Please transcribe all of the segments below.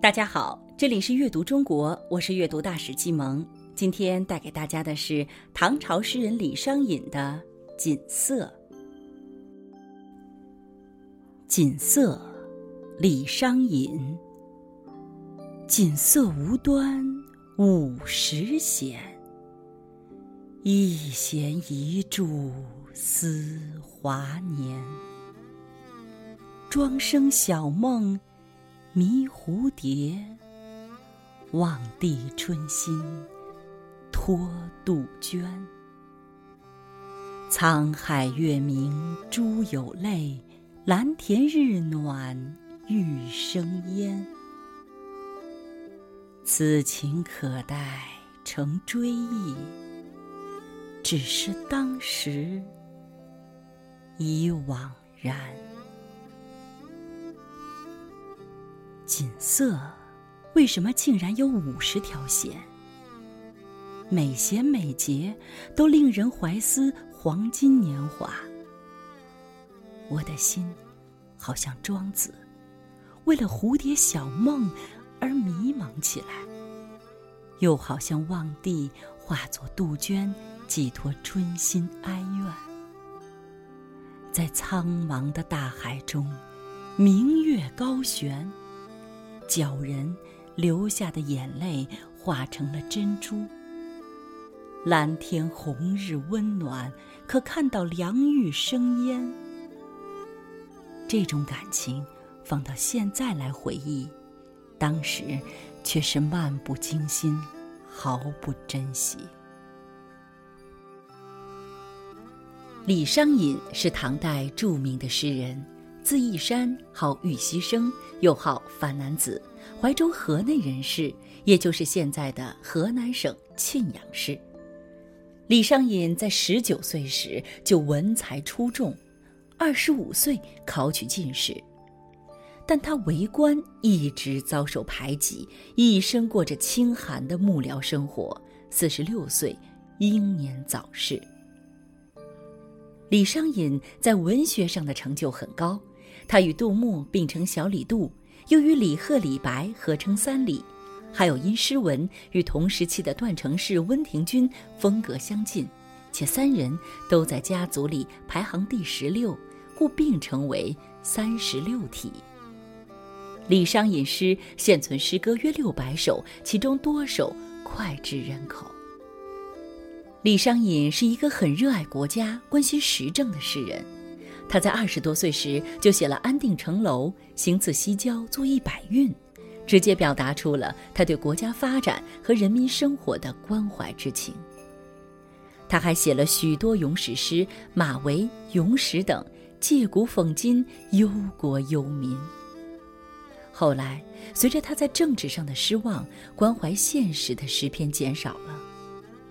大家好，这里是阅读中国，我是阅读大使季萌。今天带给大家的是唐朝诗人李商隐的《锦瑟》。《锦瑟》，李商隐。锦瑟无端五十弦，一弦一柱思华年。庄生晓梦。迷蝴蝶，望帝春心托杜鹃。沧海月明珠有泪，蓝田日暖玉生烟。此情可待成追忆，只是当时已惘然。锦瑟，为什么竟然有五十条弦？每弦每节都令人怀思黄金年华。我的心，好像庄子，为了蝴蝶小梦而迷茫起来；又好像望帝化作杜鹃，寄托春心哀怨。在苍茫的大海中，明月高悬。鲛人流下的眼泪化成了珍珠。蓝天红日温暖，可看到凉玉生烟。这种感情放到现在来回忆，当时却是漫不经心，毫不珍惜。李商隐是唐代著名的诗人。字义山，号玉溪生，又号樊南子，怀州河内人士，也就是现在的河南省沁阳市。李商隐在十九岁时就文才出众，二十五岁考取进士，但他为官一直遭受排挤，一生过着清寒的幕僚生活。四十六岁，英年早逝。李商隐在文学上的成就很高。他与杜牧并称小李杜，又与李贺、李白合称三李，还有因诗文与同时期的段成式、温庭筠风格相近，且三人都在家族里排行第十六，故并称为三十六体。李商隐诗现存诗歌约六百首，其中多首脍炙人口。李商隐是一个很热爱国家、关心时政的诗人。他在二十多岁时就写了《安定城楼》《行刺西郊作一百韵》，直接表达出了他对国家发展和人民生活的关怀之情。他还写了许多咏史诗，《马嵬》《咏史》等，借古讽今，忧国忧民。后来，随着他在政治上的失望，关怀现实的诗篇减少了。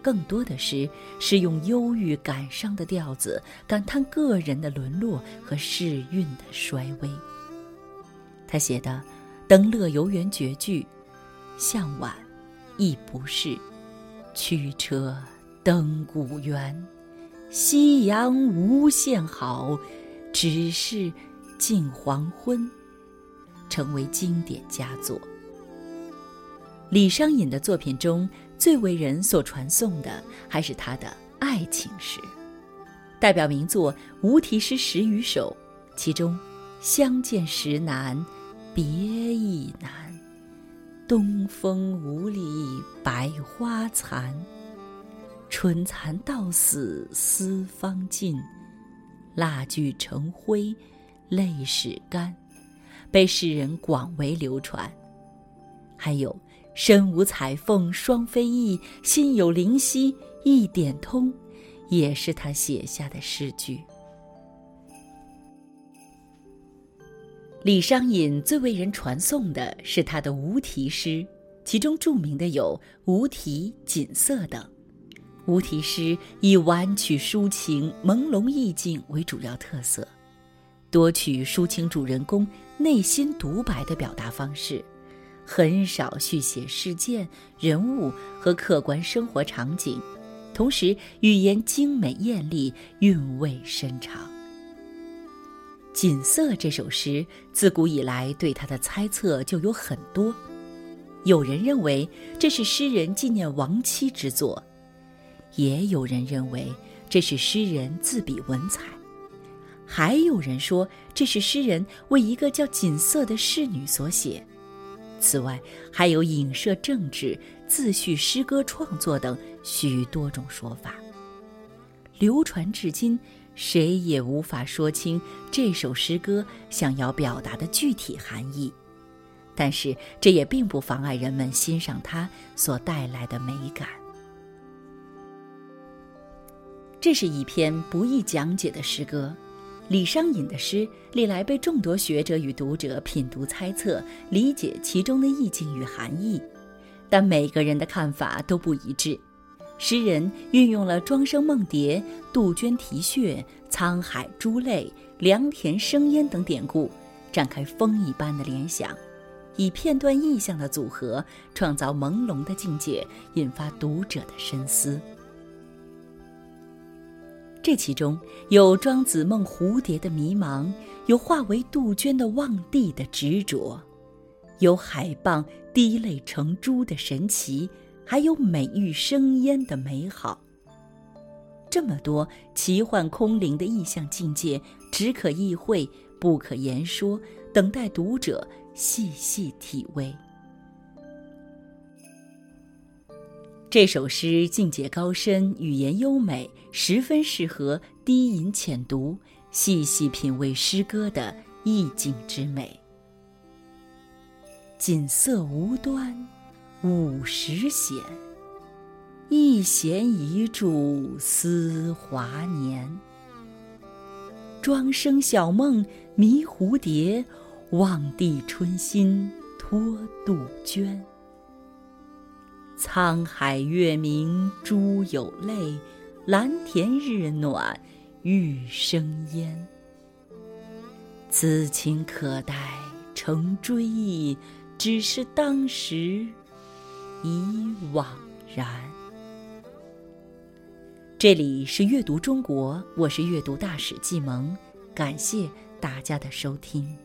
更多的诗是用忧郁感伤的调子，感叹个人的沦落和世运的衰微。他写的《登乐游原》绝句：“向晚亦不是，驱车登古原。夕阳无限好，只是近黄昏。”成为经典佳作。李商隐的作品中。最为人所传颂的还是他的爱情诗，代表名作无题诗十余首，其中“相见时难，别亦难”，“东风无力百花残”，“春蚕到死丝方尽”，“蜡炬成灰泪始干”，被世人广为流传。还有。身无彩凤双飞翼，心有灵犀一点通，也是他写下的诗句。李商隐最为人传颂的是他的无题诗，其中著名的有《无题》《锦瑟》等。无题诗以婉曲抒情、朦胧意境为主要特色，多取抒情主人公内心独白的表达方式。很少续写事件、人物和客观生活场景，同时语言精美艳丽，韵味深长。《锦瑟》这首诗自古以来对他的猜测就有很多，有人认为这是诗人纪念亡妻之作，也有人认为这是诗人自比文采，还有人说这是诗人为一个叫锦瑟的侍女所写。此外，还有影射政治、自叙诗歌创作等许多种说法，流传至今，谁也无法说清这首诗歌想要表达的具体含义。但是，这也并不妨碍人们欣赏它所带来的美感。这是一篇不易讲解的诗歌。李商隐的诗历来被众多学者与读者品读、猜测、理解其中的意境与含义，但每个人的看法都不一致。诗人运用了“庄生梦蝶”“杜鹃啼血”“沧海珠泪”“良田生烟”等典故，展开风一般的联想，以片段意象的组合，创造朦胧的境界，引发读者的深思。这其中有庄子梦蝴蝶的迷茫，有化为杜鹃的望帝的执着，有海蚌滴泪成珠的神奇，还有美玉生烟的美好。这么多奇幻空灵的意象境界，只可意会，不可言说，等待读者细细体味。这首诗境界高深，语言优美，十分适合低吟浅读，细细品味诗歌的意境之美。锦瑟无端，五十弦，一弦一柱思华年。庄生晓梦迷蝴蝶，望帝春心托杜鹃。沧海月明珠有泪，蓝田日暖玉生烟。此情可待成追忆，只是当时已惘然。这里是阅读中国，我是阅读大使季萌，感谢大家的收听。